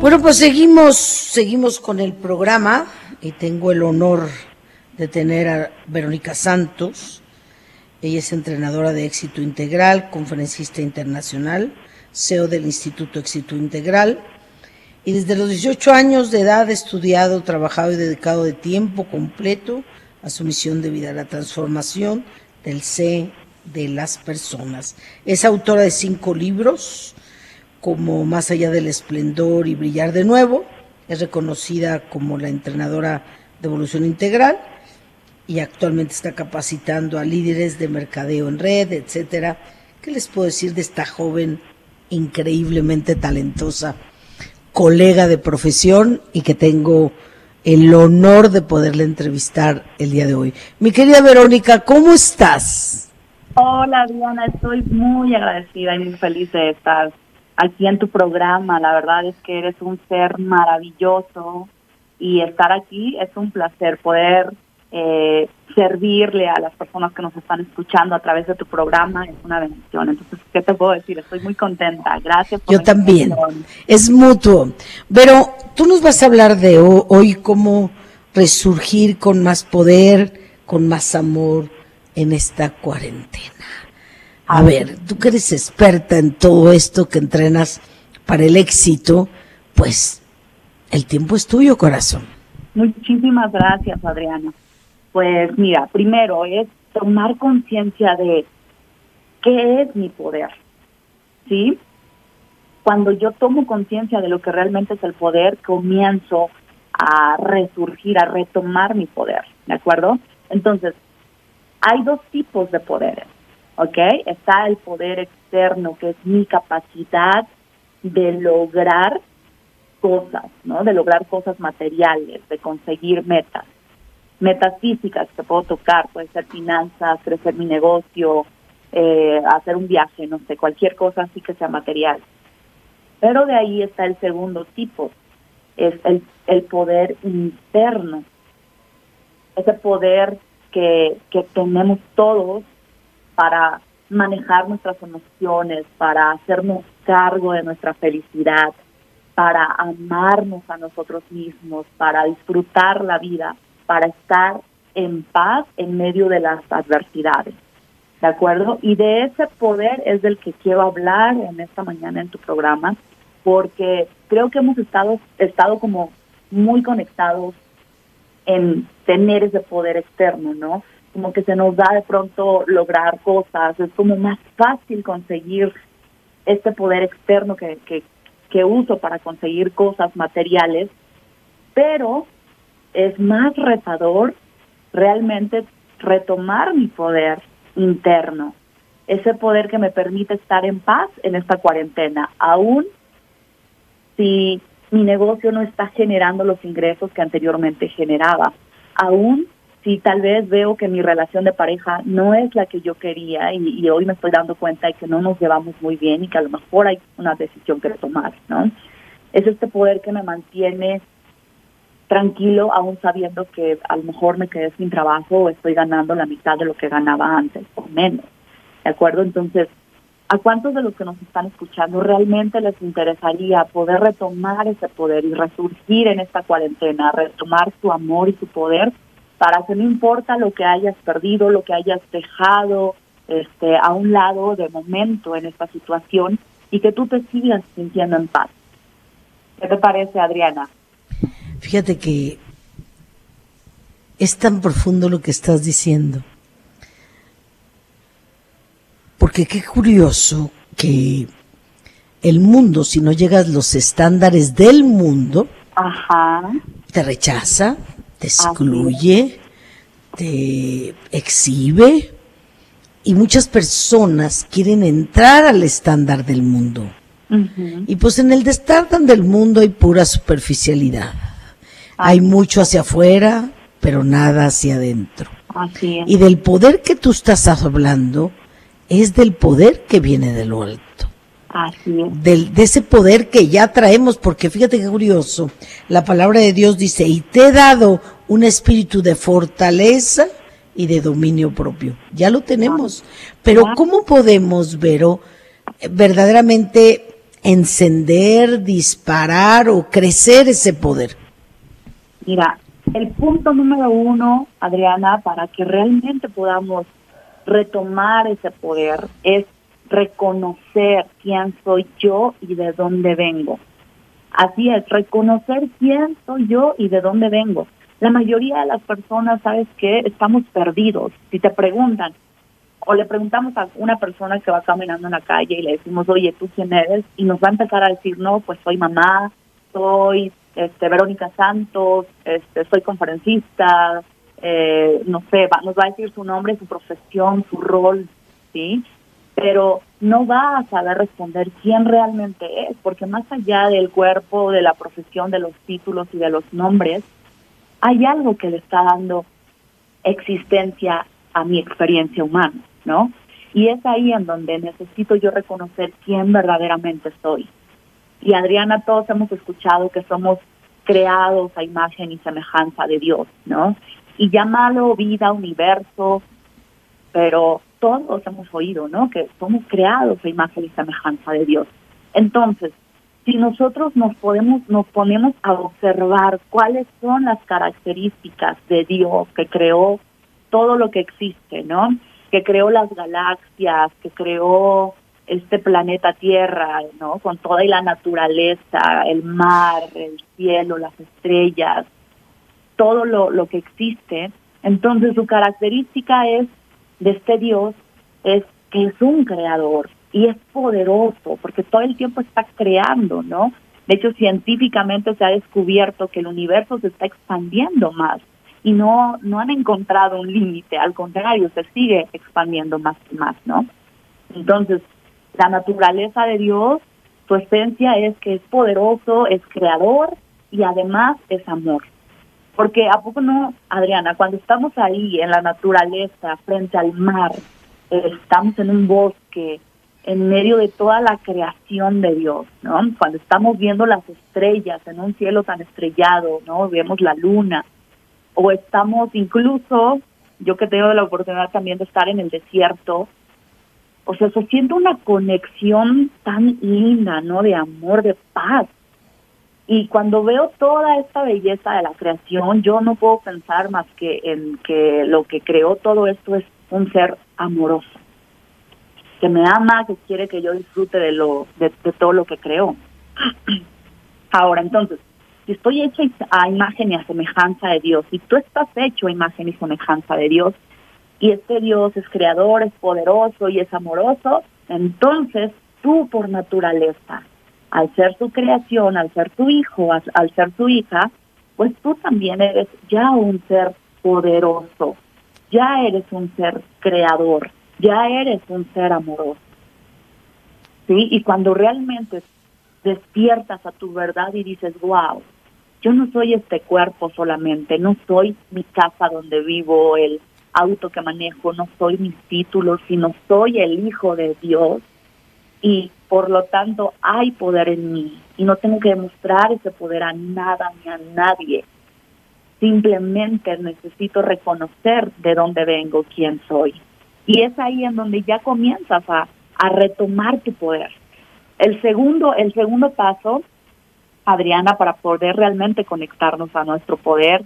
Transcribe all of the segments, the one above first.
Bueno, pues seguimos, seguimos con el programa y tengo el honor de tener a Verónica Santos. Ella es entrenadora de éxito integral, conferencista internacional, CEO del Instituto Éxito Integral y desde los 18 años de edad ha estudiado, trabajado y dedicado de tiempo completo a su misión de vida, la transformación del ser de las personas. Es autora de cinco libros, como Más allá del esplendor y brillar de nuevo. Es reconocida como la entrenadora de evolución integral y actualmente está capacitando a líderes de mercadeo en red, etcétera. ¿Qué les puedo decir de esta joven increíblemente talentosa, colega de profesión y que tengo el honor de poderle entrevistar el día de hoy? Mi querida Verónica, ¿cómo estás? Hola, Diana, estoy muy agradecida y muy feliz de estar aquí en tu programa. La verdad es que eres un ser maravilloso y estar aquí es un placer poder eh, servirle a las personas que nos están escuchando a través de tu programa es una bendición. Entonces, ¿qué te puedo decir? Estoy muy contenta. Gracias. Por Yo también. Es mutuo. Pero tú nos vas a hablar de hoy cómo resurgir con más poder, con más amor en esta cuarentena. A ver, tú que eres experta en todo esto que entrenas para el éxito, pues el tiempo es tuyo, corazón. Muchísimas gracias, Adriana. Pues mira, primero es tomar conciencia de qué es mi poder, ¿sí? Cuando yo tomo conciencia de lo que realmente es el poder, comienzo a resurgir, a retomar mi poder, ¿de acuerdo? Entonces, hay dos tipos de poderes. ¿Ok? Está el poder externo, que es mi capacidad de lograr cosas, ¿no? De lograr cosas materiales, de conseguir metas. Metas físicas que puedo tocar, puede ser finanzas, crecer mi negocio, eh, hacer un viaje, no sé, cualquier cosa así que sea material. Pero de ahí está el segundo tipo, es el, el poder interno, ese poder que, que tenemos todos para manejar nuestras emociones, para hacernos cargo de nuestra felicidad, para amarnos a nosotros mismos, para disfrutar la vida, para estar en paz en medio de las adversidades. ¿De acuerdo? Y de ese poder es del que quiero hablar en esta mañana en tu programa, porque creo que hemos estado, estado como muy conectados en tener ese poder externo, ¿no? Como que se nos da de pronto lograr cosas, es como más fácil conseguir este poder externo que, que, uso para conseguir cosas materiales, pero es más retador realmente retomar mi poder interno, ese poder que me permite estar en paz en esta cuarentena, aún si mi negocio no está generando los ingresos que anteriormente generaba, aún si tal vez veo que mi relación de pareja no es la que yo quería y, hoy me estoy dando cuenta de que no nos llevamos muy bien y que a lo mejor hay una decisión que tomar, ¿no? Es este poder que me mantiene tranquilo aún sabiendo que a lo mejor me quedé sin trabajo o estoy ganando la mitad de lo que ganaba antes o menos, ¿de acuerdo? Entonces, ¿a cuántos de los que nos están escuchando realmente les interesaría poder retomar ese poder y resurgir en esta cuarentena, retomar su amor y su poder? Para que no importa lo que hayas perdido, lo que hayas dejado este, a un lado de momento en esta situación y que tú te sigas sintiendo en paz. ¿Qué te parece, Adriana? Fíjate que es tan profundo lo que estás diciendo. Porque qué curioso que el mundo, si no llegas a los estándares del mundo, te rechaza, te excluye, te exhibe y muchas personas quieren entrar al estándar del mundo. Y pues en el estándar del mundo hay pura superficialidad. Hay mucho hacia afuera, pero nada hacia adentro. Y del poder que tú estás hablando es del poder que viene de lo alto. Del, de ese poder que ya traemos, porque fíjate qué curioso, la palabra de Dios dice, y te he dado un espíritu de fortaleza y de dominio propio. Ya lo tenemos. Pero ¿cómo podemos, Vero, verdaderamente encender, disparar o crecer ese poder? Mira, el punto número uno, Adriana, para que realmente podamos retomar ese poder es reconocer quién soy yo y de dónde vengo. Así es, reconocer quién soy yo y de dónde vengo. La mayoría de las personas, ¿sabes que Estamos perdidos. Si te preguntan, o le preguntamos a una persona que va caminando en la calle y le decimos, oye, ¿tú quién eres? Y nos va a empezar a decir, no, pues soy mamá, soy este, Verónica Santos, este, soy conferencista, eh, no sé, nos va a decir su nombre, su profesión, su rol, ¿sí? Pero no va a saber responder quién realmente es, porque más allá del cuerpo, de la profesión, de los títulos y de los nombres, hay algo que le está dando existencia a mi experiencia humana, ¿no? Y es ahí en donde necesito yo reconocer quién verdaderamente soy. Y Adriana, todos hemos escuchado que somos creados a imagen y semejanza de Dios, ¿no? Y llámalo vida, universo, pero todos hemos oído, ¿no? Que somos creados a imagen y semejanza de Dios. Entonces, si nosotros nos podemos, nos ponemos a observar cuáles son las características de Dios que creó todo lo que existe, ¿no? Que creó las galaxias, que creó este planeta Tierra, ¿no? Con toda la naturaleza, el mar, el cielo, las estrellas, todo lo, lo que existe. Entonces su característica es de este Dios es que es un creador y es poderoso porque todo el tiempo está creando, ¿no? De hecho, científicamente se ha descubierto que el universo se está expandiendo más y no, no han encontrado un límite, al contrario, se sigue expandiendo más y más, ¿no? Entonces, la naturaleza de Dios, su esencia es que es poderoso, es creador y además es amor. Porque a poco no, Adriana, cuando estamos ahí en la naturaleza, frente al mar, eh, estamos en un bosque, en medio de toda la creación de Dios, ¿no? Cuando estamos viendo las estrellas en un cielo tan estrellado, ¿no? Vemos la luna, o estamos incluso, yo que tengo la oportunidad también de estar en el desierto, o sea, se siente una conexión tan linda, ¿no? De amor, de paz. Y cuando veo toda esta belleza de la creación, yo no puedo pensar más que en que lo que creó todo esto es un ser amoroso, que me ama, que quiere que yo disfrute de lo de, todo lo que creó. Ahora, entonces, si estoy hecha a imagen y a semejanza de Dios, y tú estás hecho a imagen y semejanza de Dios, y este Dios es creador, es poderoso y es amoroso, entonces tú por naturaleza, al ser tu creación, al ser tu hijo, al, ser tu hija, pues tú también eres ya un ser poderoso, ya eres un ser creador, ya eres un ser amoroso. ¿Sí? Y cuando realmente despiertas a tu verdad y dices, wow, yo no soy este cuerpo solamente, no soy mi casa donde vivo, el auto que manejo, no soy mis títulos, sino soy el Hijo de Dios y por lo tanto hay poder en mí y no tengo que demostrar ese poder a nada ni a nadie. Simplemente necesito reconocer de dónde vengo, quién soy. Y es ahí en donde ya comienzas a, a retomar tu poder. El segundo, el segundo paso, Adriana, para poder realmente conectarnos a nuestro poder,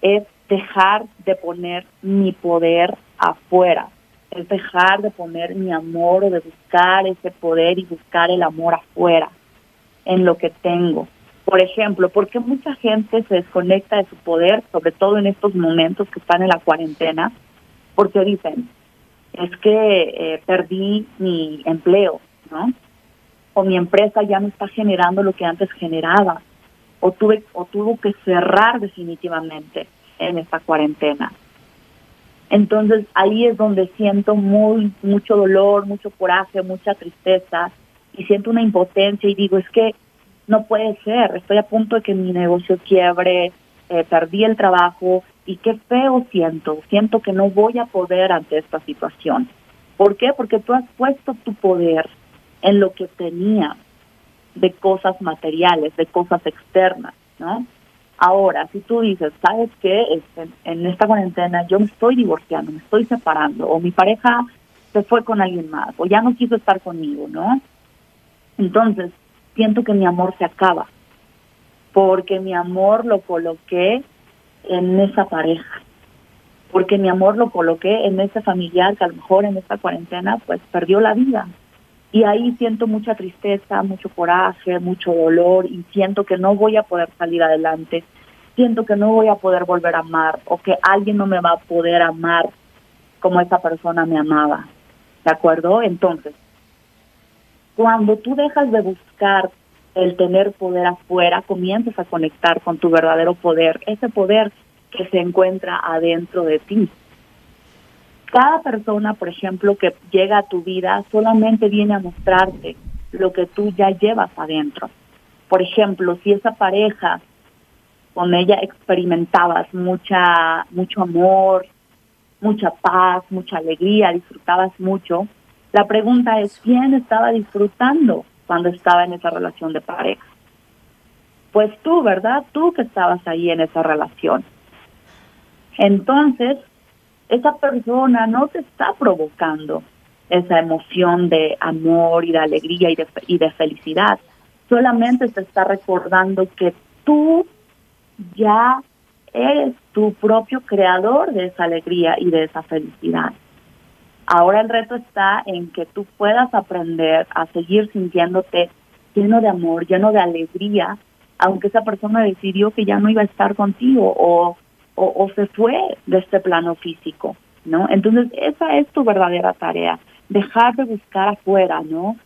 es dejar de poner mi poder afuera, es dejar de poner mi amor o de buscar ese poder y buscar el amor afuera, en lo que tengo. Por ejemplo, porque mucha gente se desconecta de su poder, sobre todo en estos momentos que están en la cuarentena? Porque dicen, es que eh, perdí mi empleo, ¿no? O mi empresa ya no está generando lo que antes generaba, o tuve o tuvo que cerrar definitivamente en esta cuarentena. Entonces ahí es donde siento muy mucho dolor, mucho coraje, mucha tristeza y siento una impotencia y digo, es que no puede ser, estoy a punto de que mi negocio quiebre, eh, perdí el trabajo y qué feo siento, siento que no voy a poder ante esta situación. ¿Por qué? Porque tú has puesto tu poder en lo que tenía de cosas materiales, de cosas externas, ¿no? Ahora, si tú dices, ¿sabes qué? Este, en esta cuarentena yo me estoy divorciando, me estoy separando, o mi pareja se fue con alguien más, o ya no quiso estar conmigo, ¿no? Entonces, siento que mi amor se acaba, porque mi amor lo coloqué en esa pareja, porque mi amor lo coloqué en ese familiar que a lo mejor en esta cuarentena pues perdió la vida. Y ahí siento mucha tristeza, mucho coraje, mucho dolor y siento que no voy a poder salir adelante, siento que no voy a poder volver a amar o que alguien no me va a poder amar como esa persona me amaba. ¿De acuerdo? Entonces, cuando tú dejas de buscar el tener poder afuera, comienzas a conectar con tu verdadero poder, ese poder que se encuentra adentro de ti. Cada persona, por ejemplo, que llega a tu vida solamente viene a mostrarte lo que tú ya llevas adentro. Por ejemplo, si esa pareja con ella experimentabas mucha mucho amor, mucha paz, mucha alegría, disfrutabas mucho, la pregunta es, ¿quién estaba disfrutando cuando estaba en esa relación de pareja? Pues tú, ¿verdad? Tú que estabas ahí en esa relación. Entonces, esa persona no te está provocando esa emoción de amor y de alegría y de, y de felicidad. Solamente te está recordando que tú ya eres tu propio creador de esa alegría y de esa felicidad. Ahora el reto está en que tú puedas aprender a seguir sintiéndote lleno de amor, lleno de alegría, aunque esa persona decidió que ya no iba a estar contigo o, o, se fue de este plano físico, ¿no? Entonces esa es tu verdadera tarea, dejar de buscar afuera, ¿no?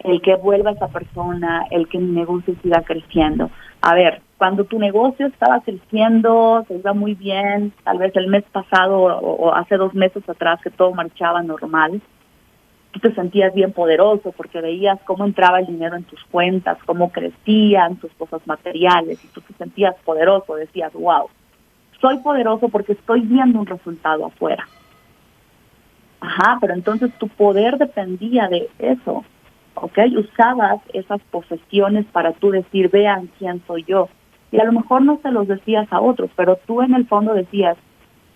El que vuelva esa persona, el que mi negocio siga creciendo. A ver, cuando tu negocio estaba creciendo, se iba muy bien, tal vez el mes pasado o, hace dos meses atrás que todo marchaba normal, tú te sentías bien poderoso porque veías cómo entraba el dinero en tus cuentas, cómo crecían tus cosas materiales y tú te sentías poderoso, decías, wow, soy poderoso porque estoy viendo un resultado afuera. Ajá, pero entonces tu poder dependía de eso, ¿ok? Usabas esas posesiones para tú decir, vean quién soy yo y a lo mejor no se los decías a otros, pero tú en el fondo decías,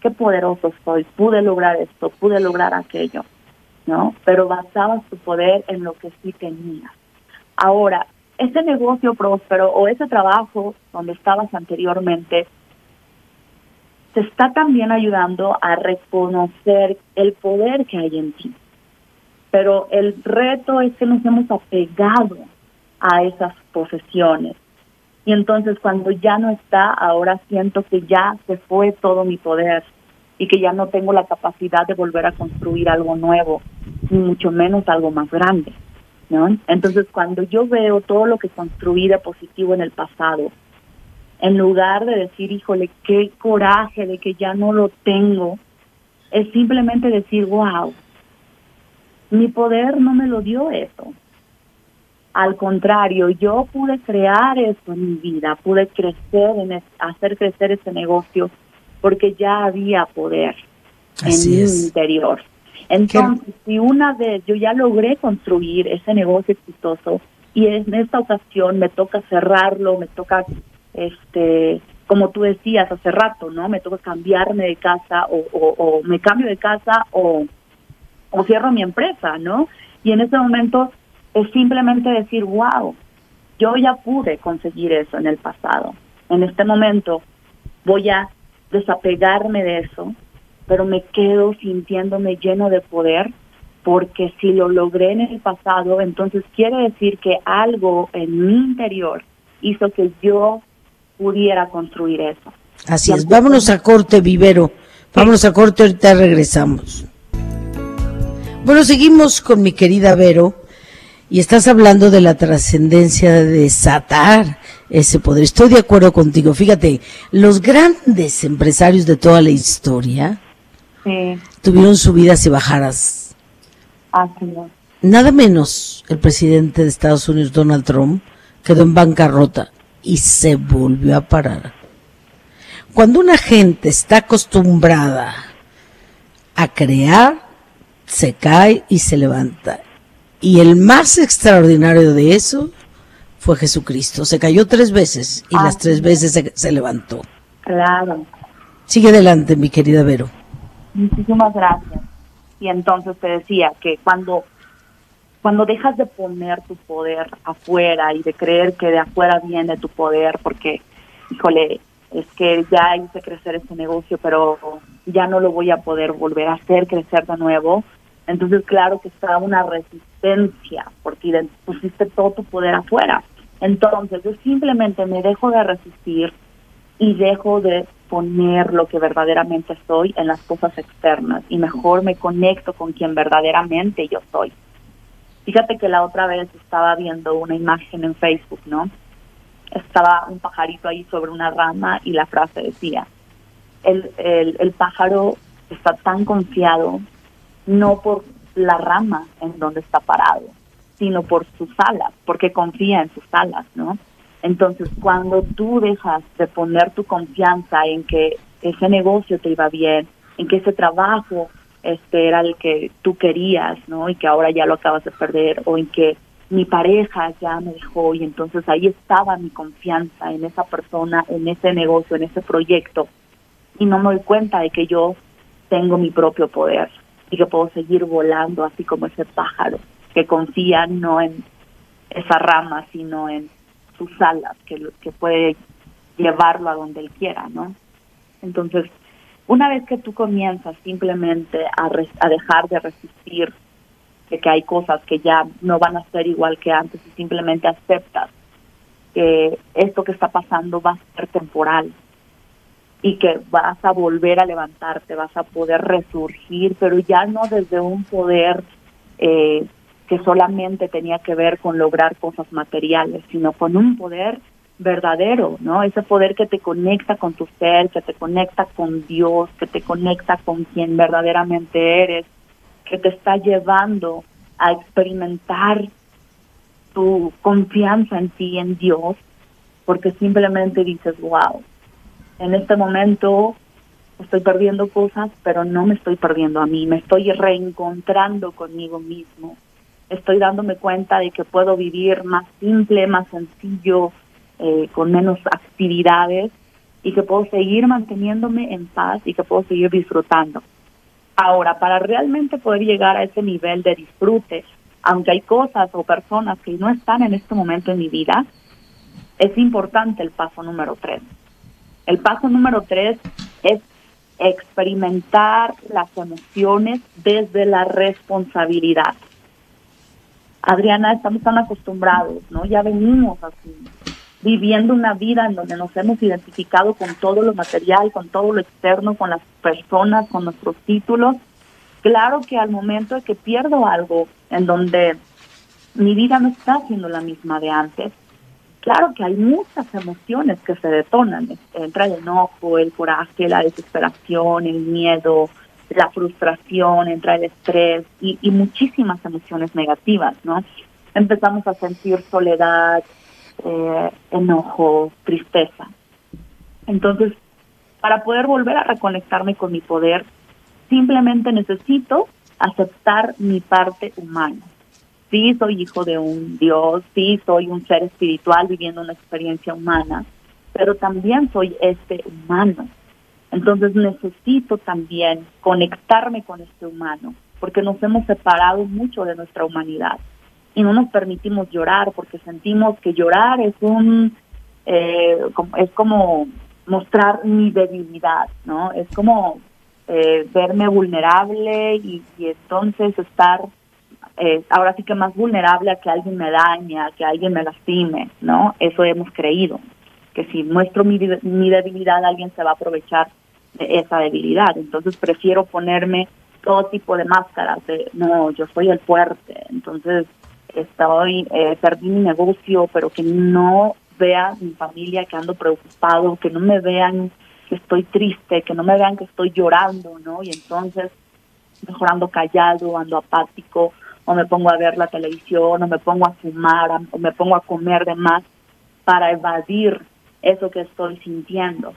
qué poderoso soy, pude lograr esto, pude lograr aquello, ¿no? Pero basabas tu poder en lo que sí tenías. Ahora, ese negocio próspero o ese trabajo donde estabas anteriormente, te está también ayudando a reconocer el poder que hay en ti. Pero el reto es que nos hemos apegado a esas posesiones, y entonces cuando ya no está, ahora siento que ya se fue todo mi poder y que ya no tengo la capacidad de volver a construir algo nuevo, ni mucho menos algo más grande. ¿no? Entonces cuando yo veo todo lo que construí de positivo en el pasado, en lugar de decir, híjole, qué coraje de que ya no lo tengo, es simplemente decir, wow, mi poder no me lo dio eso. Al contrario, yo pude crear eso en mi vida, pude crecer, en hacer crecer ese negocio, porque ya había poder en mi interior. Entonces, si una vez yo ya logré construir ese negocio exitoso y en esta ocasión me toca cerrarlo, me toca, este, como tú decías hace rato, ¿no? Me toca cambiarme de casa o, o me cambio de casa o, o cierro mi empresa, ¿no? Y en ese momento es simplemente decir, wow, yo ya pude conseguir eso en el pasado. En este momento voy a desapegarme de eso, pero me quedo sintiéndome lleno de poder porque si lo logré en el pasado, entonces quiere decir que algo en mi interior hizo que yo pudiera construir eso. Así es, vámonos a corte, Vivero. Vámonos a corte, ahorita regresamos. Bueno, seguimos con mi querida Vero y estás hablando de la trascendencia de desatar ese poder. Estoy de acuerdo contigo. Fíjate, los grandes empresarios de toda la historia tuvieron subidas y bajadas. Nada menos el presidente de Estados Unidos, Donald Trump, quedó en bancarrota y se volvió a parar. Cuando una gente está acostumbrada a crear, se cae y se levanta. Y el más extraordinario de eso fue Jesucristo. Se cayó tres veces y las tres veces se, levantó. Claro. Sigue adelante, mi querida Vero. Muchísimas gracias. Y entonces te decía que cuando cuando dejas de poner tu poder afuera y de creer que de afuera viene tu poder, porque, híjole, es que ya hice crecer este negocio, pero ya no lo voy a poder volver a hacer crecer de nuevo. Entonces, claro que está una resistencia, porque pusiste todo tu poder afuera. Entonces, yo simplemente me dejo de resistir y dejo de poner lo que verdaderamente soy en las cosas externas y mejor me conecto con quien verdaderamente yo soy. Fíjate que la otra vez estaba viendo una imagen en Facebook, ¿no? Estaba un pajarito ahí sobre una rama y la frase decía, el, el, el pájaro está tan confiado no por la rama en donde está parado, sino por sus alas, porque confía en sus alas, ¿no? Entonces, cuando tú dejas de poner tu confianza en que ese negocio te iba bien, en que ese trabajo este era el que tú querías, ¿no? Y que ahora ya lo acabas de perder, o en que mi pareja ya me dejó y entonces ahí estaba mi confianza en esa persona, en ese negocio, en ese proyecto, y no me doy cuenta de que yo tengo mi propio poder y que puedo seguir volando así como ese pájaro que confía no en esa rama, sino en sus alas, que, que puede llevarlo a donde él quiera, ¿no? Entonces, una vez que tú comienzas simplemente a, a dejar de resistir de que hay cosas que ya no van a ser igual que antes y simplemente aceptas que esto que está pasando va a ser temporal y que vas a volver a levantarte, vas a poder resurgir, pero ya no desde un poder eh, que solamente tenía que ver con lograr cosas materiales, sino con un poder verdadero, ¿no? Ese poder que te conecta con tu ser, que te conecta con Dios, que te conecta con quien verdaderamente eres, que te está llevando a experimentar tu confianza en ti, en Dios, porque simplemente dices, wow, en este momento estoy perdiendo cosas, pero no me estoy perdiendo a mí, me estoy reencontrando conmigo mismo, estoy dándome cuenta de que puedo vivir más simple, más sencillo, eh, con menos actividades y que puedo seguir manteniéndome en paz y que puedo seguir disfrutando. Ahora, para realmente poder llegar a ese nivel de disfrute, aunque hay cosas o personas que no están en este momento en mi vida, es importante el paso número tres. El paso número tres es experimentar las emociones desde la responsabilidad. Adriana, estamos tan acostumbrados, ¿no? Ya venimos así, viviendo una vida en donde nos hemos identificado con todo lo material, con todo lo externo, con las personas, con nuestros títulos. Claro que al momento de que pierdo algo en donde mi vida no está siendo la misma de antes, claro que hay muchas emociones que se detonan. Entra el enojo, el coraje, la desesperación, el miedo, la frustración, entra el estrés y, y muchísimas emociones negativas, ¿no? Empezamos a sentir soledad, eh, enojo, tristeza. Entonces, para poder volver a reconectarme con mi poder, simplemente necesito aceptar mi parte humana. Sí, soy hijo de un Dios, sí, soy un ser espiritual viviendo una experiencia humana, pero también soy este humano entonces necesito también conectarme con este humano, porque nos hemos separado mucho de nuestra humanidad y no nos permitimos llorar porque sentimos que llorar es un eh, es como mostrar mi debilidad, ¿no? Es como eh, verme vulnerable y, entonces estar eh, ahora sí que más vulnerable a que alguien me dañe, a que alguien me lastime, ¿no? Eso hemos creído que si muestro mi, mi debilidad alguien se va a aprovechar de esa debilidad. Entonces prefiero ponerme todo tipo de máscaras de, no, yo soy el fuerte, entonces estoy, eh, perdí mi negocio, pero que no vea mi familia que ando preocupado, que no me vean que estoy triste, que no me vean que estoy llorando, ¿no? Y entonces mejor ando callado, ando apático, o me pongo a ver la televisión, o me pongo a fumar, o me pongo a comer de más para evadir eso que estoy sintiendo.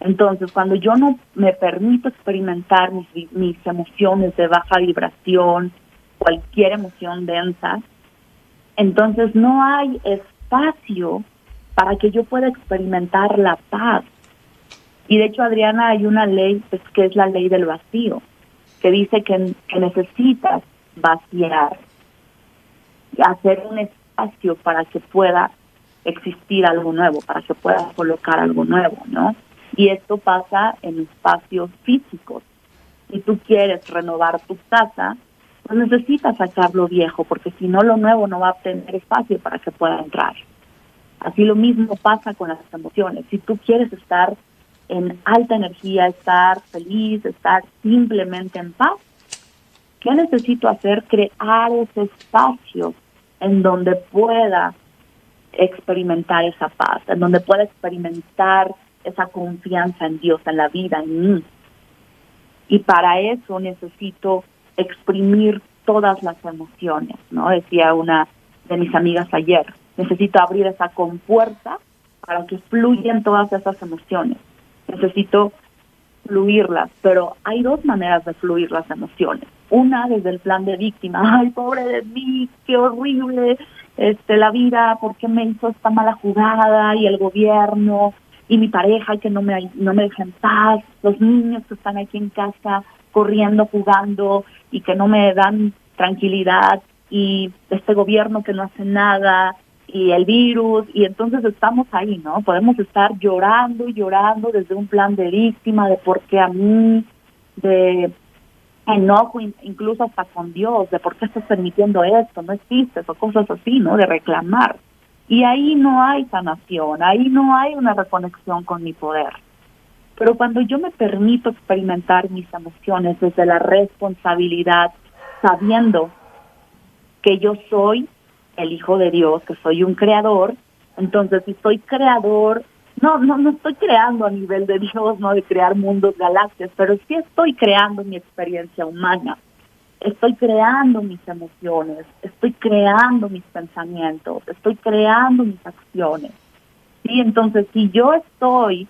Entonces, cuando yo no me permito experimentar mis, mis emociones de baja vibración, cualquier emoción densa, entonces no hay espacio para que yo pueda experimentar la paz. Y de hecho, Adriana, hay una ley pues, que es la ley del vacío, que dice que, que necesitas vaciar hacer un espacio para que pueda existir algo nuevo, para que pueda colocar algo nuevo, ¿no? Y esto pasa en espacios físicos. Si tú quieres renovar tu casa, pues necesitas sacar lo viejo, porque si no lo nuevo no va a tener espacio para que pueda entrar. Así lo mismo pasa con las emociones. Si tú quieres estar en alta energía, estar feliz, estar simplemente en paz, ¿qué necesito hacer? Crear ese espacio en donde pueda experimentar esa paz, en donde pueda experimentar esa confianza en Dios, en la vida, en mí. Y para eso necesito exprimir todas las emociones, ¿no? Decía una de mis amigas ayer, necesito abrir esa compuerta para que fluyan todas esas emociones. Necesito fluirlas, pero hay dos maneras de fluir las emociones. Una desde el plan de víctima, ay, pobre de mí, qué horrible, este, la vida, ¿por qué me hizo esta mala jugada? Y el gobierno, y mi pareja que no me, no me paz, los niños que están aquí en casa corriendo, jugando y que no me dan tranquilidad, y este gobierno que no hace nada, y el virus, y entonces estamos ahí, ¿no? Podemos estar llorando y llorando desde un plan de víctima, de por qué a mí, de enojo incluso hasta con Dios, de por qué estás permitiendo esto, no existes, o cosas así, ¿no? De reclamar. Y ahí no hay sanación, ahí no hay una reconexión con mi poder. Pero cuando yo me permito experimentar mis emociones desde la responsabilidad, sabiendo que yo soy el Hijo de Dios, que soy un creador, entonces si soy creador, no, no, no estoy creando a nivel de Dios, no de crear mundos, galaxias, pero sí estoy creando mi experiencia humana. Estoy creando mis emociones, estoy creando mis pensamientos, estoy creando mis acciones. Sí, entonces si yo estoy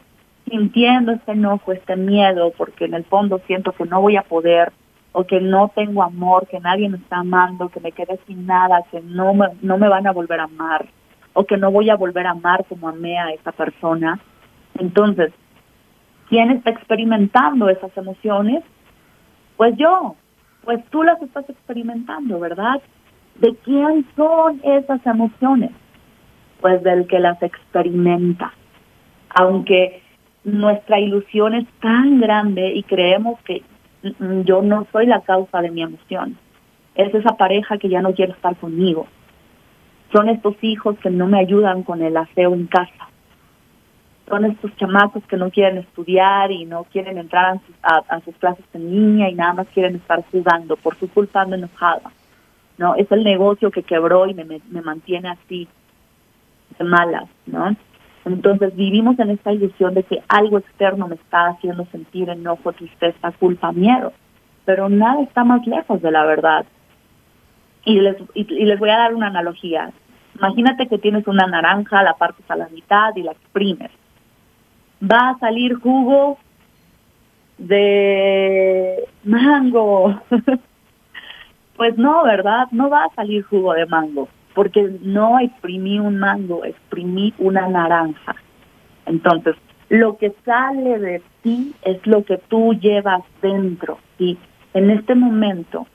sintiendo este enojo, este miedo, porque en el fondo siento que no voy a poder, o que no tengo amor, que nadie me está amando, que me quedé sin nada, que no me, no me van a volver a amar, o que no voy a volver a amar como amé a esa persona. Entonces, ¿quién está experimentando esas emociones? Pues yo, pues tú las estás experimentando, ¿verdad? ¿De quién son esas emociones? Pues del que las experimenta. Aunque nuestra ilusión es tan grande y creemos que mm, yo no soy la causa de mi emoción. Es esa pareja que ya no quiere estar conmigo son estos hijos que no me ayudan con el aseo en casa. Son estos chamacos que no quieren estudiar y no quieren entrar a sus, clases en línea y nada más quieren estar jugando. Por su culpa ando enojada. ¿no? Es el negocio que quebró y me, me mantiene así, de malas, ¿no? Entonces vivimos en esta ilusión de que algo externo me está haciendo sentir enojo, tristeza, culpa, miedo. Pero nada está más lejos de la verdad. Y les, y, les voy a dar una analogía. Imagínate que tienes una naranja, la partes a la mitad y la exprimes. Va a salir jugo de mango. pues no, ¿verdad? No va a salir jugo de mango, porque no exprimí un mango, exprimí una naranja. Entonces, lo que sale de ti es lo que tú llevas dentro. Y en este momento,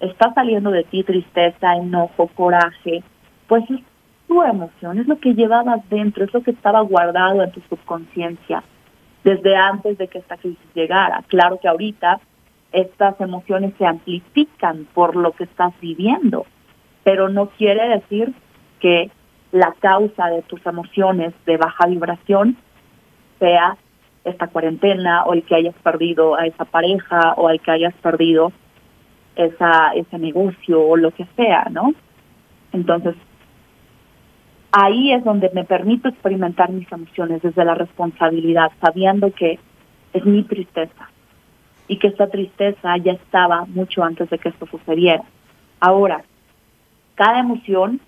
está saliendo de ti tristeza, enojo, coraje, pues es tu emoción, es lo que llevabas dentro, es lo que estaba guardado en tu subconsciencia desde antes de que esta crisis llegara. Claro que ahorita estas emociones se amplifican por lo que estás viviendo, pero no quiere decir que la causa de tus emociones de baja vibración sea esta cuarentena o el que hayas perdido a esa pareja o el que hayas perdido esa, ese negocio o lo que sea, ¿no? Entonces, ahí es donde me permito experimentar mis emociones desde la responsabilidad, sabiendo que es mi tristeza y que esta tristeza ya estaba mucho antes de que esto sucediera. Ahora, cada emoción,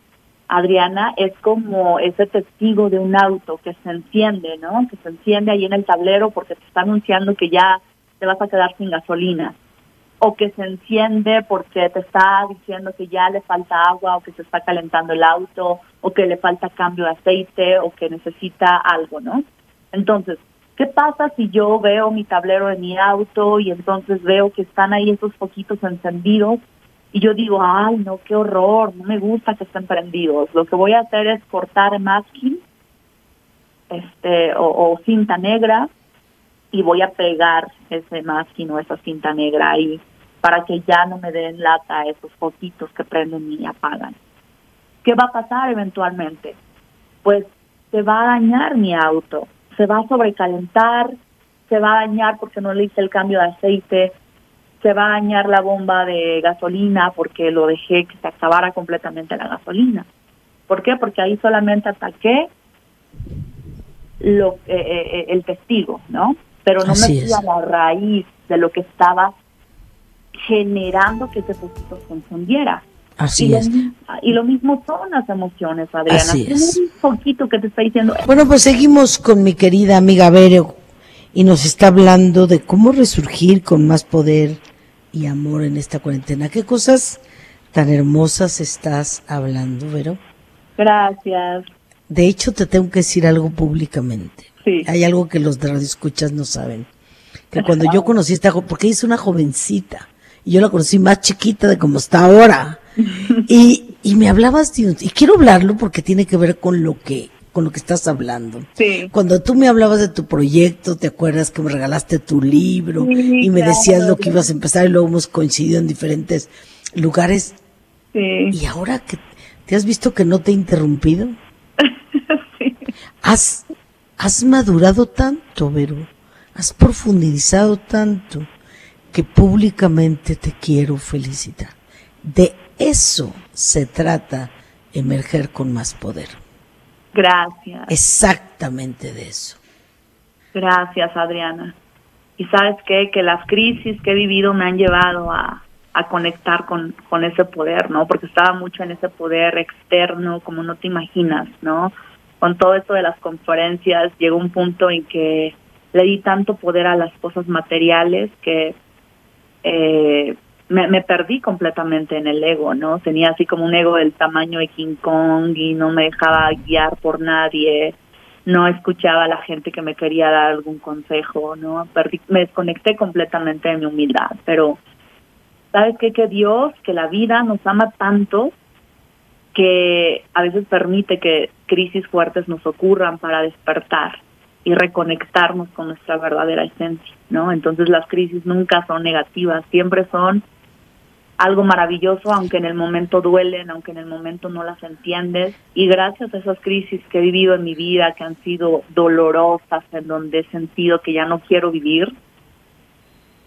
Adriana, es como ese testigo de un auto que se enciende, ¿no? Que se enciende ahí en el tablero porque te está anunciando que ya te vas a quedar sin gasolina o que se enciende porque te está diciendo que ya le falta agua o que se está calentando el auto o que le falta cambio de aceite o que necesita algo, ¿no? Entonces, ¿qué pasa si yo veo mi tablero de mi auto y entonces veo que están ahí esos poquitos encendidos y yo digo, ay, no, qué horror, no me gusta que estén prendidos. Lo que voy a hacer es cortar masking este, o, cinta negra y voy a pegar ese masking o esa cinta negra ahí para que ya no me den lata esos foquitos que prenden y apagan. ¿Qué va a pasar eventualmente? Pues se va a dañar mi auto, se va a sobrecalentar, se va a dañar porque no le hice el cambio de aceite, se va a dañar la bomba de gasolina porque lo dejé que se acabara completamente la gasolina. ¿Por qué? Porque ahí solamente ataqué lo, eh, eh, eh, el testigo, ¿no? Pero no me fui a la raíz de lo que estaba generando que ese poquito se encendiera. Así y es. Lo, y lo mismo son las emociones, Adriana. Así es. Un poquito que te está diciendo. Bueno, pues seguimos con mi querida amiga Vero y nos está hablando de cómo resurgir con más poder y amor en esta cuarentena. ¿Qué cosas tan hermosas estás hablando, Vero? Gracias. De hecho, te tengo que decir algo públicamente. Sí. Hay algo que los de escuchas no saben. Que cuando yo conocí a esta porque ella es una jovencita, y yo la conocí más chiquita de como está ahora. Y, y me hablabas de un, y quiero hablarlo porque tiene que ver con lo que, con lo que estás hablando. Sí. Cuando tú me hablabas de tu proyecto, ¿te acuerdas que me regalaste tu libro? Sí, y me claro. decías lo que ibas a empezar y luego hemos coincidido en diferentes lugares. Sí. Y ahora que te has visto que no te he interrumpido, sí. has, has madurado tanto, Vero, has profundizado tanto que públicamente te quiero felicitar. De eso se trata emerger con más poder. Gracias. Exactamente de eso. Gracias, Adriana. Y sabes qué, que las crisis que he vivido me han llevado a, a conectar con, con ese poder, ¿no? Porque estaba mucho en ese poder externo, como no te imaginas, ¿no? Con todo esto de las conferencias, llegó un punto en que le di tanto poder a las cosas materiales que eh, me, me perdí completamente en el ego, ¿no? Tenía así como un ego del tamaño de King Kong y no me dejaba guiar por nadie, no escuchaba a la gente que me quería dar algún consejo, ¿no? Perdí, me desconecté completamente de mi humildad, pero ¿sabes qué? Que Dios, que la vida nos ama tanto que a veces permite que crisis fuertes nos ocurran para despertar y reconectarnos con nuestra verdadera esencia, ¿no? Entonces las crisis nunca son negativas, siempre son algo maravilloso, aunque en el momento duelen, aunque en el momento no las entiendes. Y gracias a esas crisis que he vivido en mi vida, que han sido dolorosas, en donde he sentido que ya no quiero vivir,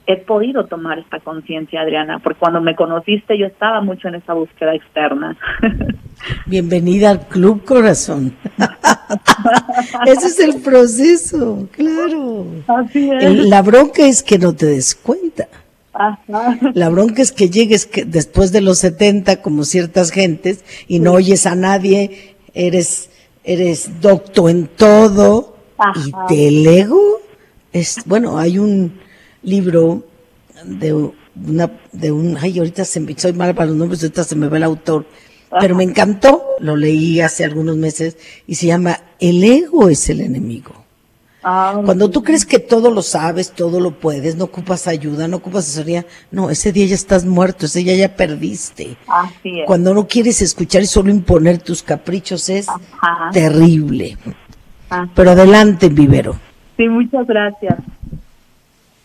he podido tomar esta conciencia, Adriana, porque cuando me conociste yo estaba mucho en esa búsqueda externa. Bienvenida al Club Corazón. Ese es el proceso, claro. Así es. La bronca es que no te des cuenta. Ajá. La bronca es que llegues que después de los 70, como ciertas gentes, y no oyes a nadie, eres, eres docto en todo, y Ajá. del ego es, bueno, hay un libro de una, de un, ay, ahorita se me, soy mal para los nombres, ahorita se me ve el autor, pero me encantó, lo leí hace algunos meses, y se llama El ego es el enemigo. Ah, Cuando tú crees que todo lo sabes, todo lo puedes, no ocupas ayuda, no ocupas asesoría, no, ese día ya estás muerto, ese día ya perdiste. Así es. Cuando no quieres escuchar y solo imponer tus caprichos es Ajá. terrible. Pero adelante, Vivero. Sí, muchas gracias.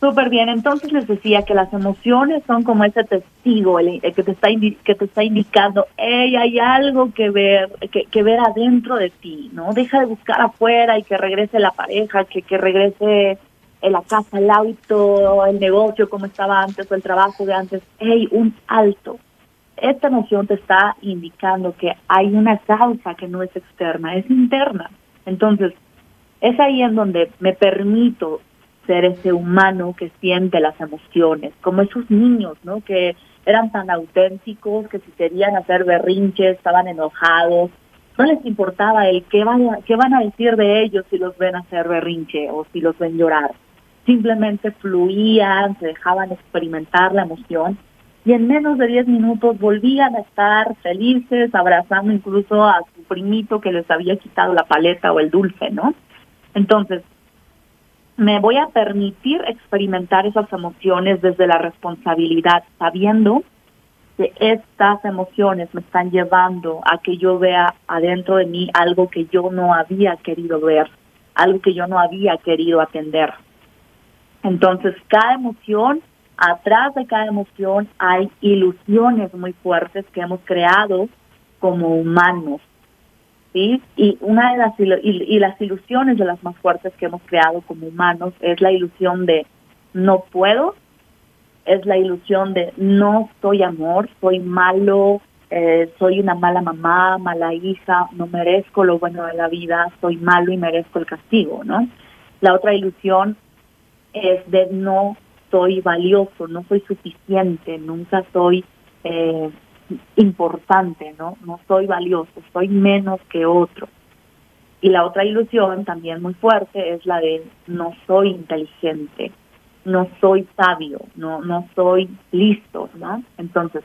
Súper bien. Entonces les decía que las emociones son como ese testigo el, que te está que te está indicando, hey, hay algo que ver, que, que ver adentro de ti, ¿no? Deja de buscar afuera y que regrese la pareja, que, que regrese en la casa, el auto, el negocio como estaba antes o el trabajo de antes. Hey, un alto. Esta emoción te está indicando que hay una causa que no es externa, es interna. Entonces, es ahí en donde me permito ser ese humano que siente las emociones, como esos niños, ¿no? Que eran tan auténticos que si querían hacer berrinches, estaban enojados, no les importaba el qué van, a, qué van a decir de ellos si los ven hacer berrinche o si los ven llorar. Simplemente fluían, se dejaban experimentar la emoción y en menos de 10 minutos volvían a estar felices, abrazando incluso a su primito que les había quitado la paleta o el dulce, ¿no? Entonces, me voy a permitir experimentar esas emociones desde la responsabilidad, sabiendo que estas emociones me están llevando a que yo vea adentro de mí algo que yo no había querido ver, algo que yo no había querido atender. Entonces, cada emoción, atrás de cada emoción hay ilusiones muy fuertes que hemos creado como humanos. Y una de las y las ilusiones de las más fuertes que hemos creado como humanos es la ilusión de no puedo, es la ilusión de no soy amor, soy malo, eh, soy una mala mamá, mala hija, no merezco lo bueno de la vida, soy malo y merezco el castigo, ¿no? La otra ilusión es de no soy valioso, no soy suficiente, nunca soy eh, importante, ¿no? No soy valioso, soy menos que otro. Y la otra ilusión también muy fuerte es la de no soy inteligente, no soy sabio, no, no soy listo, ¿no? Entonces,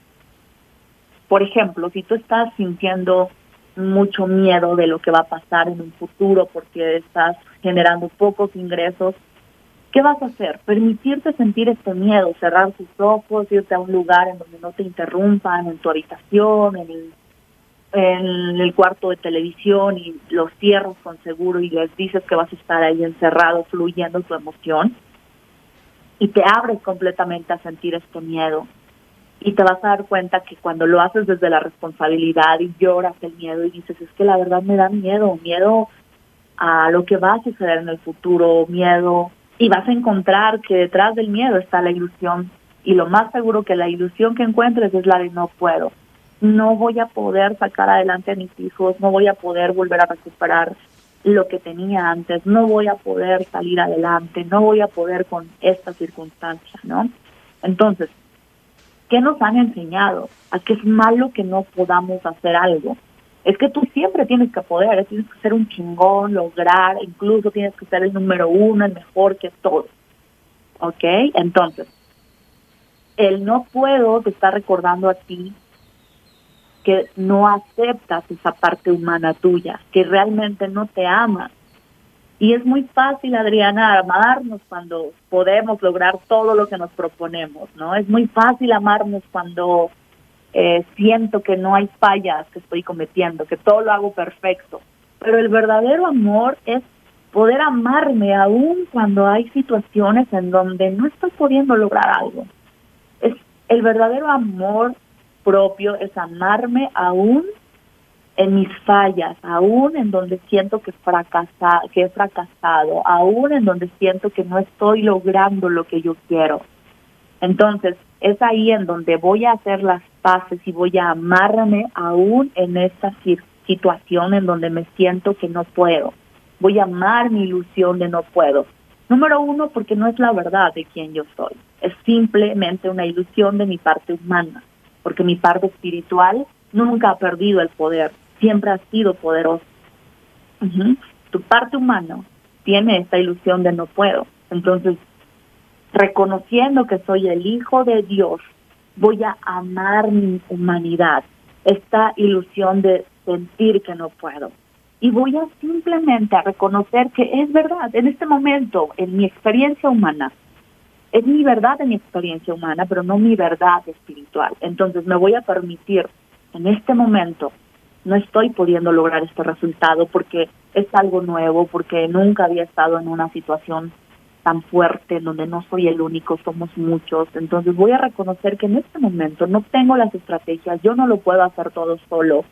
por ejemplo, si tú estás sintiendo mucho miedo de lo que va a pasar en un futuro porque estás generando pocos ingresos, ¿qué vas a hacer? Permitirte sentir este miedo, cerrar tus ojos, irte a un lugar en donde no te interrumpan, en tu habitación, en el, cuarto de televisión y los cierras con seguro y les dices que vas a estar ahí encerrado, fluyendo tu emoción y te abres completamente a sentir este miedo. Y te vas a dar cuenta que cuando lo haces desde la responsabilidad y lloras el miedo y dices, es que la verdad me da miedo, miedo a lo que va a suceder en el futuro, miedo, y vas a encontrar que detrás del miedo está la ilusión. Y lo más seguro que la ilusión que encuentres es la de no puedo. No voy a poder sacar adelante a mis hijos, no voy a poder volver a recuperar lo que tenía antes, no voy a poder salir adelante, no voy a poder con esta circunstancia, ¿no? Entonces, ¿qué nos han enseñado? A que es malo que no podamos hacer algo. Es que tú siempre tienes que poder, tienes que ser un chingón, lograr, incluso tienes que ser el número uno, el mejor que todo. ¿Ok? Entonces, el no puedo te está recordando a ti que no aceptas esa parte humana tuya, que realmente no te amas. Y es muy fácil, Adriana, amarnos cuando podemos lograr todo lo que nos proponemos, ¿no? Es muy fácil amarnos cuando eh, siento que no hay fallas que estoy cometiendo, que todo lo hago perfecto. Pero el verdadero amor es poder amarme aún cuando hay situaciones en donde no estoy pudiendo lograr algo. Es el verdadero amor propio es amarme aún en mis fallas, aún en donde siento que, fracasa, que he fracasado, aún en donde siento que no estoy logrando lo que yo quiero. Entonces, es ahí en donde voy a hacer las paces y voy a amarme aún en esta situación en donde me siento que no puedo. Voy a amar mi ilusión de no puedo. Número uno, porque no es la verdad de quien yo soy. Es simplemente una ilusión de mi parte humana porque mi parte espiritual nunca ha perdido el poder, siempre ha sido poderoso. Tu parte humana tiene esta ilusión de no puedo. Entonces, reconociendo que soy el Hijo de Dios, voy a amar mi humanidad, esta ilusión de sentir que no puedo. Y voy a simplemente a reconocer que es verdad, en este momento, en mi experiencia humana, es mi verdad en mi experiencia humana, pero no mi verdad espiritual. Entonces me voy a permitir en este momento, no estoy pudiendo lograr este resultado porque es algo nuevo, porque nunca había estado en una situación tan fuerte en donde no soy el único, somos muchos. Entonces voy a reconocer que en este momento no tengo las estrategias, yo no lo puedo hacer todo solo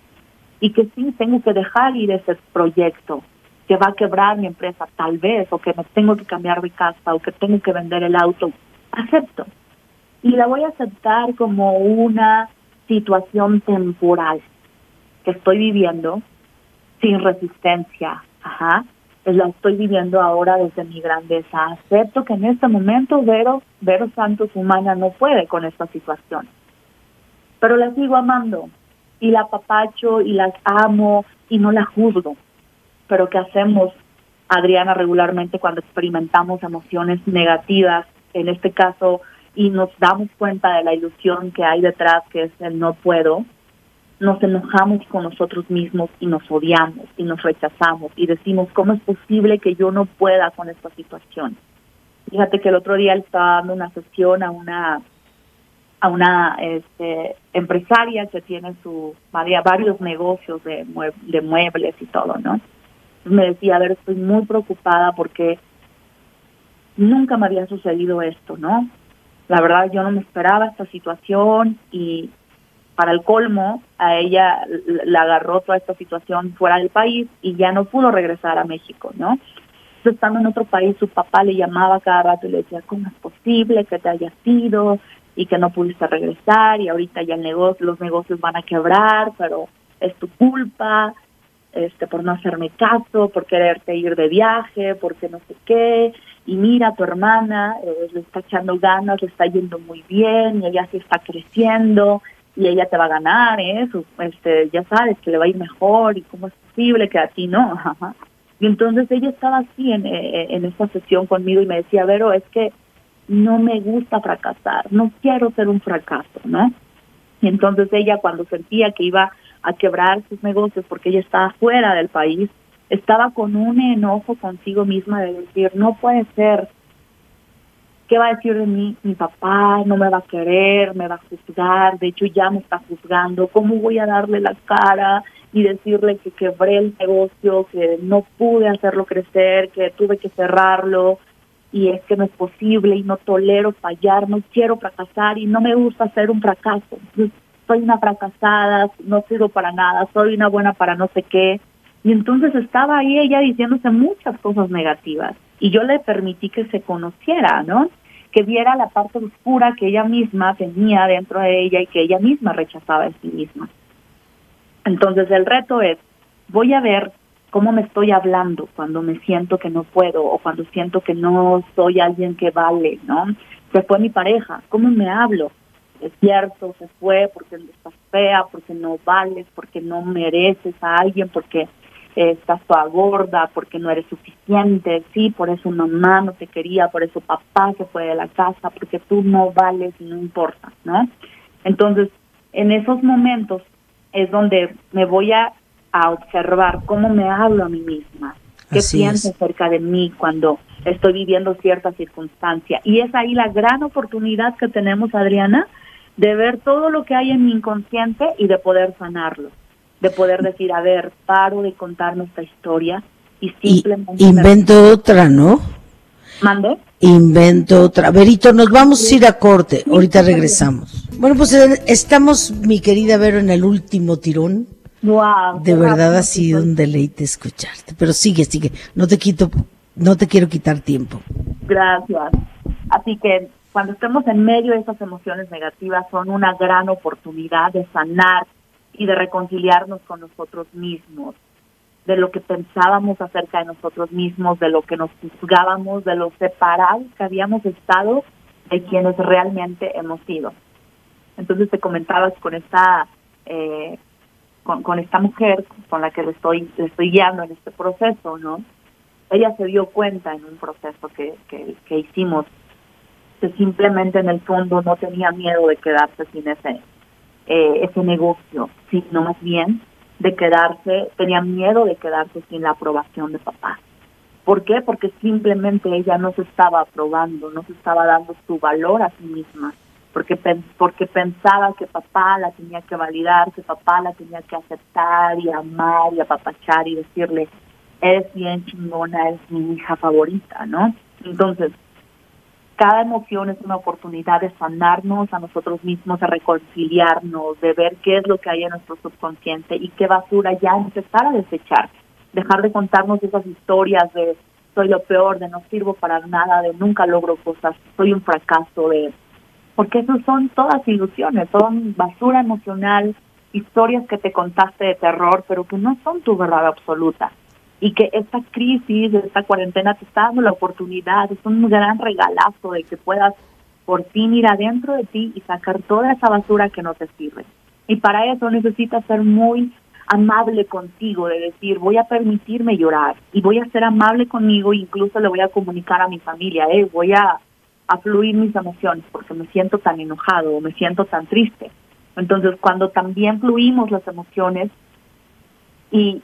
y que sí tengo que dejar ir ese proyecto que va a quebrar mi empresa, tal vez, o que me tengo que cambiar de casa, o que tengo que vender el auto, acepto. Y la voy a aceptar como una situación temporal que estoy viviendo sin resistencia. Ajá. La estoy viviendo ahora desde mi grandeza. Acepto que en este momento Vero, Vero Santos humana no puede con esta situación. Pero la sigo amando y la papacho y las amo y no la juzgo pero ¿qué hacemos, Adriana, regularmente cuando experimentamos emociones negativas, en este caso, y nos damos cuenta de la ilusión que hay detrás, que es el no puedo? Nos enojamos con nosotros mismos y nos odiamos y nos rechazamos y decimos, ¿cómo es posible que yo no pueda con esta situación? Fíjate que el otro día estaba dando una sesión a una a una este, empresaria que tiene su varios negocios de, de muebles y todo, ¿no? Me decía, a ver, estoy muy preocupada porque nunca me había sucedido esto, ¿no? La verdad yo no me esperaba esta situación y para el colmo a ella la agarró toda esta situación fuera del país y ya no pudo regresar a México, ¿no? Entonces, estando en otro país, su papá le llamaba cada rato y le decía, ¿cómo es posible que te hayas ido y que no pudiste regresar y ahorita ya el negocio, los negocios van a quebrar, pero es tu culpa, este, por no hacerme caso, por quererte ir de viaje, porque no sé qué, y mira, tu hermana eh, le está echando ganas, le está yendo muy bien, y ella se está creciendo, y ella te va a ganar, ¿eh? este, ya sabes que le va a ir mejor, y cómo es posible que a ti no. Y entonces ella estaba así en, eh, en esta sesión conmigo y me decía, Vero, es que no me gusta fracasar, no quiero ser un fracaso, ¿no? Y entonces ella cuando sentía que iba a quebrar sus negocios porque ella estaba fuera del país, estaba con un enojo consigo misma de decir, no puede ser, ¿qué va a decir de mí? Mi papá no me va a querer, me va a juzgar, de hecho ya me está juzgando, ¿cómo voy a darle la cara y decirle que quebré el negocio, que no pude hacerlo crecer, que tuve que cerrarlo? y es que no es posible y no tolero fallar, no quiero fracasar y no me gusta ser un fracaso soy una fracasada, no sirvo para nada, soy una buena para no sé qué. Y entonces estaba ahí ella diciéndose muchas cosas negativas y yo le permití que se conociera, ¿no? Que viera la parte oscura que ella misma tenía dentro de ella y que ella misma rechazaba de sí misma. Entonces el reto es, voy a ver cómo me estoy hablando cuando me siento que no puedo o cuando siento que no soy alguien que vale, ¿no? Se fue mi pareja, ¿cómo me hablo? es cierto, se fue porque estás fea, porque no vales, porque no mereces a alguien, porque estás toda gorda, porque no eres suficiente, sí, por eso mamá no te quería, por eso papá se fue de la casa, porque tú no vales y no importa, ¿no? Entonces, en esos momentos es donde me voy a, a observar cómo me hablo a mí misma, qué pienso acerca de mí cuando estoy viviendo cierta circunstancia. Y es ahí la gran oportunidad que tenemos, Adriana, de ver todo lo que hay en mi inconsciente y de poder sanarlo, de poder decir, a ver, paro de contarme esta historia y simplemente... invento otra, ¿no? ¿Mande? Invento otra. Verito, nos vamos a ir a corte, ahorita regresamos. Bueno, pues eh, estamos, mi querida Vero, en el último tirón. Wow, de verdad ha sido un deleite escucharte, pero sigue, sigue, no te quito, no te quiero quitar tiempo. Gracias. Así que cuando estemos en medio de esas emociones negativas son una gran oportunidad de sanar y de reconciliarnos con nosotros mismos, de lo que pensábamos acerca de nosotros mismos, de lo que nos juzgábamos, de lo separados que habíamos estado de quienes realmente hemos sido. Entonces te comentabas con esta eh, con, esta mujer con la que le estoy le estoy guiando en este proceso, ¿no? Ella se dio cuenta en un proceso que, que, que hicimos que simplemente en el fondo no tenía miedo de quedarse sin ese, eh, ese negocio, sino más bien de quedarse, tenía miedo de quedarse sin la aprobación de papá. ¿Por qué? Porque simplemente ella no se estaba aprobando, no se estaba dando su valor a sí misma, porque, porque pensaba que papá la tenía que validar, que papá la tenía que aceptar y amar y apapachar y decirle, eres bien chingona, es mi hija favorita, ¿no? Entonces, cada emoción es una oportunidad de sanarnos a nosotros mismos, de reconciliarnos, de ver qué es lo que hay en nuestro subconsciente y qué basura ya empezar a desechar. Dejar de contarnos esas historias de soy lo peor, de no sirvo para nada, de nunca logro cosas, soy un fracaso, de porque eso son todas ilusiones, son basura emocional, historias que te contaste de terror, pero que no son tu verdad absoluta y que esta crisis, esta cuarentena te está dando la oportunidad, es un gran regalazo de que puedas por fin ir adentro de ti y sacar toda esa basura que no te sirve. Y para eso necesitas ser muy amable contigo, de decir, voy a permitirme llorar y voy a ser amable conmigo, incluso le voy a comunicar a mi familia, eh, voy a, a fluir mis emociones porque me siento tan enojado o me siento tan triste. Entonces, cuando también fluimos las emociones y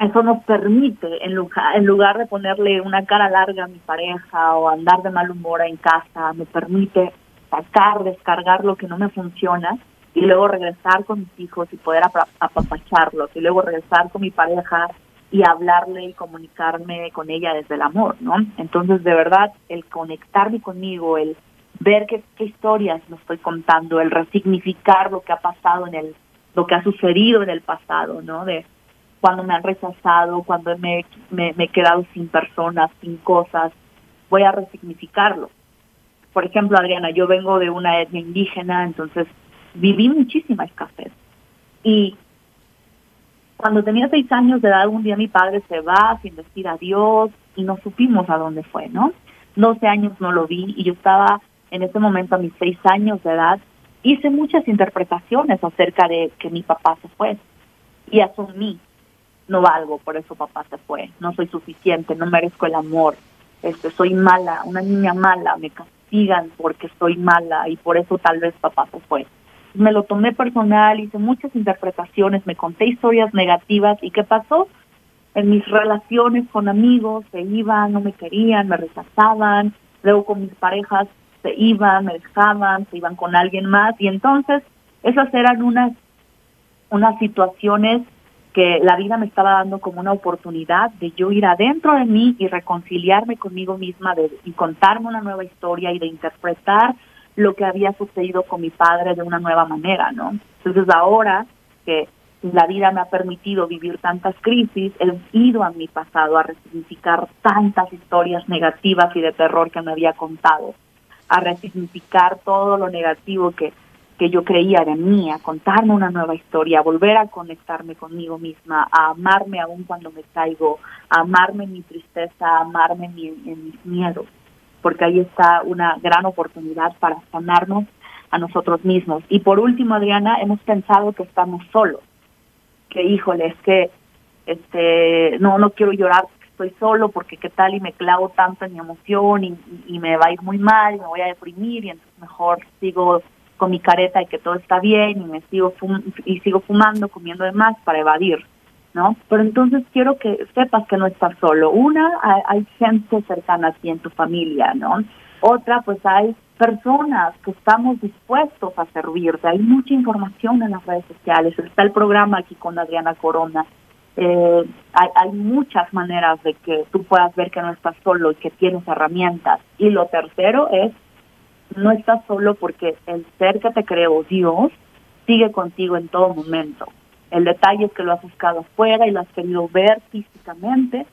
eso nos permite, en lugar, en lugar de ponerle una cara larga a mi pareja o andar de mal humor en casa, me permite sacar, descargar lo que no me funciona y luego regresar con mis hijos y poder apapacharlos y luego regresar con mi pareja y hablarle y comunicarme con ella desde el amor, ¿no? Entonces, de verdad, el conectarme conmigo, el ver qué, qué historias me estoy contando, el resignificar lo que ha pasado en el, lo que ha sucedido en el pasado, ¿no? De cuando me han rechazado, cuando me, me, me he quedado sin personas, sin cosas, voy a resignificarlo. Por ejemplo, Adriana, yo vengo de una etnia indígena, entonces viví muchísima escasez. Y cuando tenía seis años de edad, un día mi padre se va sin decir adiós y no supimos a dónde fue, ¿no? 12 años no lo vi y yo estaba en ese momento a mis seis años de edad, hice muchas interpretaciones acerca de que mi papá se fue y asumí, no valgo, por eso papá se fue, no soy suficiente, no merezco el amor, este, soy mala, una niña mala, me castigan porque soy mala y por eso tal vez papá se fue. Me lo tomé personal, hice muchas interpretaciones, me conté historias negativas y qué pasó en mis relaciones con amigos, se iban, no me querían, me rechazaban, luego con mis parejas se iban, me dejaban, se iban con alguien más. Y entonces esas eran unas unas situaciones que la vida me estaba dando como una oportunidad de yo ir adentro de mí y reconciliarme conmigo misma de, y contarme una nueva historia y de interpretar lo que había sucedido con mi padre de una nueva manera, ¿no? Entonces ahora que la vida me ha permitido vivir tantas crisis, he ido a mi pasado a resignificar tantas historias negativas y de terror que me había contado, a resignificar todo lo negativo que, que yo creía de mí, a contarme una nueva historia, a volver a conectarme conmigo misma, a amarme aún cuando me caigo, a amarme en mi tristeza, a amarme en, en mis miedos porque ahí está una gran oportunidad para sanarnos a nosotros mismos. Y por último, Adriana, hemos pensado que estamos solos, que híjole, es que este, no, no quiero llorar porque estoy solo, porque qué tal y me clavo tanto en mi emoción y, me va a ir muy mal y me voy a deprimir y entonces mejor sigo mi careta de que todo está bien y me sigo y sigo fumando, comiendo de más para evadir. ¿no? Pero entonces quiero que sepas que no estás solo. Una, hay, gente cercana a ti en tu familia, ¿no? Otra, pues hay personas que estamos dispuestos a servirte. Hay mucha información en las redes sociales. Está el programa aquí con Adriana Corona. Eh, hay, hay muchas maneras de que tú puedas ver que no estás solo y que tienes herramientas. Y lo tercero es, no estás solo porque el ser que te creó Dios sigue contigo en todo momento. El detalle es que lo has buscado afuera y lo has querido ver físicamente,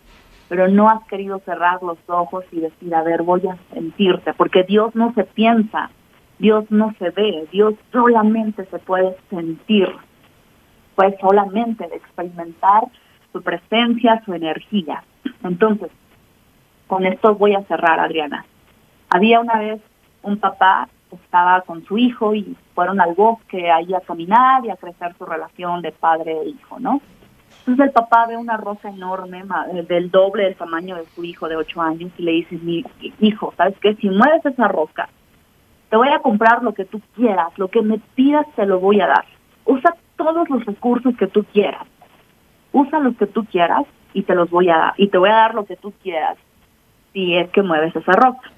pero no has querido cerrar los ojos y decir, a ver, voy a sentirte, porque Dios no se piensa, Dios no se ve, Dios solamente se puede sentir, puede solamente experimentar su presencia, su energía. Entonces, con esto voy a cerrar, Adriana. Había una vez un papá estaba con su hijo y fueron al bosque ahí a caminar y a crecer su relación de padre e hijo, ¿no? Entonces el papá ve una rosa enorme del doble del tamaño de su hijo de ocho años y le dice, mi hijo, ¿sabes qué? Si mueves esa roca, te voy a comprar lo que tú quieras, lo que me pidas te lo voy a dar. Usa todos los recursos que tú quieras. Usa los que tú quieras y te los voy a dar. Y te voy a dar lo que tú quieras si es que mueves esa roca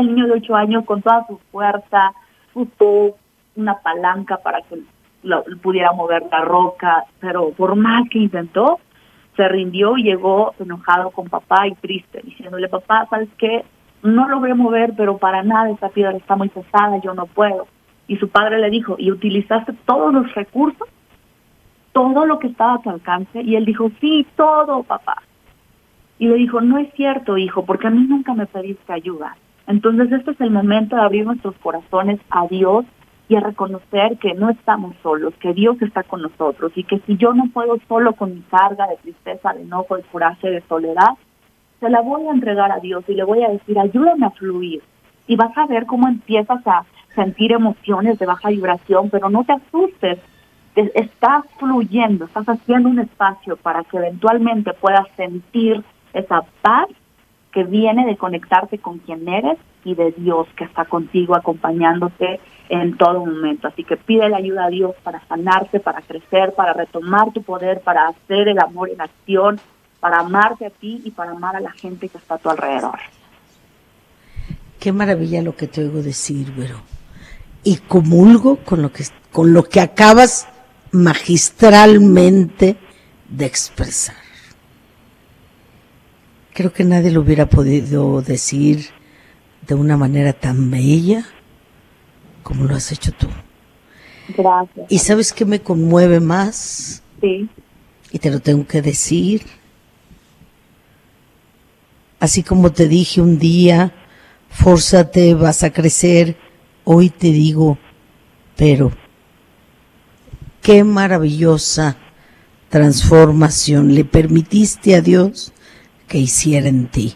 el niño de ocho años con toda su fuerza usó una palanca para que pudiera mover la roca, pero por más que intentó, se rindió y llegó enojado con papá y triste, diciéndole, papá, ¿sabes qué? No lo voy a mover, pero para nada esta piedra está muy pesada, yo no puedo. Y su padre le dijo, ¿y utilizaste todos los recursos? Todo lo que estaba a tu alcance. Y él dijo, sí, todo, papá. Y le dijo, no es cierto, hijo, porque a mí nunca me pediste ayuda. Entonces este es el momento de abrir nuestros corazones a Dios y a reconocer que no estamos solos, que Dios está con nosotros y que si yo no puedo solo con mi carga de tristeza, de enojo, de coraje, de soledad, se la voy a entregar a Dios y le voy a decir, ayúdame a fluir. Y vas a ver cómo empiezas a sentir emociones de baja vibración, pero no te asustes, estás fluyendo, estás haciendo un espacio para que eventualmente puedas sentir esa paz que viene de conectarte con quien eres y de Dios que está contigo acompañándote en todo momento. Así que pide la ayuda a Dios para sanarte, para crecer, para retomar tu poder, para hacer el amor en acción, para amarte a ti y para amar a la gente que está a tu alrededor. Qué maravilla lo que te oigo decir, Vero. Y comulgo con lo que, con lo que acabas magistralmente de expresar. Creo que nadie lo hubiera podido decir de una manera tan bella como lo has hecho tú. Gracias. ¿Y sabes qué me conmueve más? Sí. Y te lo tengo que decir. Así como te dije un día, fórzate, vas a crecer, hoy te digo, pero qué maravillosa transformación le permitiste a Dios que hiciera en ti.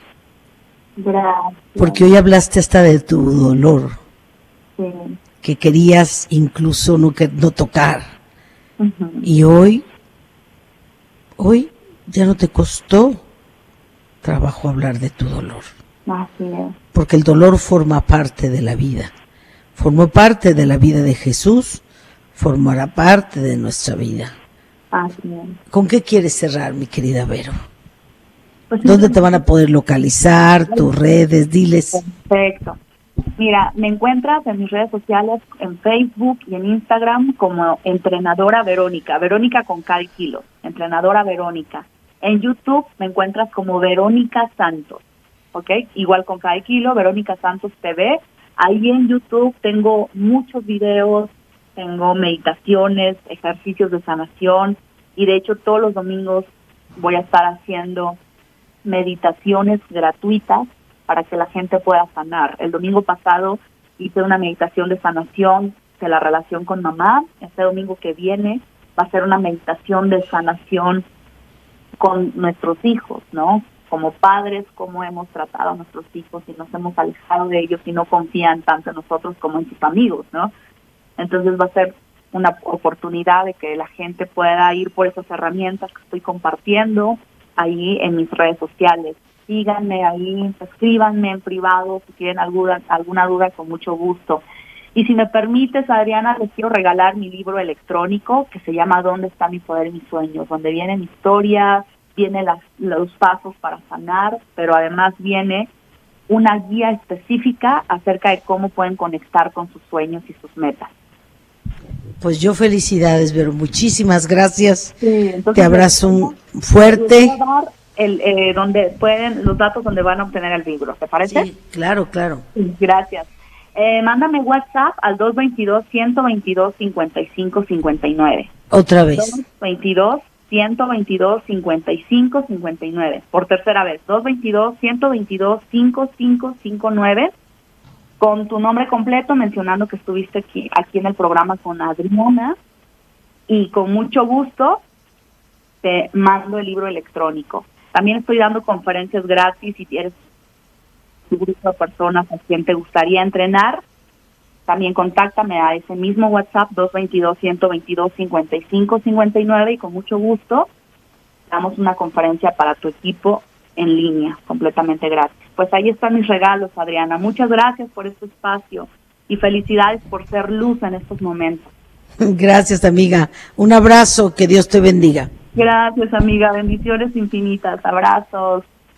Gracias. Porque hoy hablaste hasta de tu dolor, Sí. que querías incluso no, que, no tocar. Y hoy, hoy ya no te costó trabajo hablar de tu dolor, Así es. porque el dolor forma parte de la vida. Formó parte de la vida de Jesús, formará parte de nuestra vida. Así es. ¿Con qué quieres cerrar, mi querida Vero? Pues ¿Dónde te van a poder localizar? Tus redes, diles. Perfecto. Mira, me encuentras en mis redes sociales, en Facebook y en Instagram como entrenadora Verónica, Verónica con cada kilo, entrenadora Verónica. En YouTube me encuentras como Verónica Santos, ¿ok? Igual con cada kilo, Verónica Santos TV. Ahí en YouTube tengo muchos videos, tengo meditaciones, ejercicios de sanación y de hecho todos los domingos voy a estar haciendo meditaciones gratuitas para que la gente pueda sanar. El domingo pasado hice una meditación de sanación de la relación con mamá. Este domingo que viene va a ser una meditación de sanación con nuestros hijos, ¿no? Como padres, cómo hemos tratado a nuestros hijos y nos hemos alejado de ellos y no confían tanto en nosotros como en sus amigos, ¿no? Entonces va a ser una oportunidad de que la gente pueda ir por esas herramientas que estoy compartiendo ahí en mis redes sociales. Síganme ahí, escríbanme en privado si tienen alguna, alguna duda con mucho gusto. Y si me permites, Adriana, les quiero regalar mi libro electrónico que se llama ¿Dónde está mi poder y mis sueños? Donde vienen historias, vienen los pasos para sanar, pero además viene una guía específica acerca de cómo pueden conectar con sus sueños y sus metas. Pues yo felicidades, Vero. Muchísimas gracias. Sí, Te abrazo un fuerte. el, eh, donde pueden, los datos donde van a obtener el libro, ¿te parece? Sí, claro, claro. Gracias. Eh, mándame WhatsApp al 222-122-5559. Otra vez. 222-122-5559. Por tercera vez, 222-122-5559. Con tu nombre completo, mencionando que estuviste aquí, aquí en el programa con Adriana. Y con mucho gusto te mando el libro electrónico. También estoy dando conferencias gratis si eres un grupo de personas a quien te gustaría entrenar. También contáctame a ese mismo WhatsApp 222-122-5559 y con mucho gusto damos una conferencia para tu equipo en línea, completamente gratis. Pues ahí están mis regalos, Adriana. Muchas gracias por este espacio y felicidades por ser luz en estos momentos. Gracias, amiga. Un abrazo. Que Dios te bendiga. Gracias, amiga. Bendiciones infinitas. Abrazos.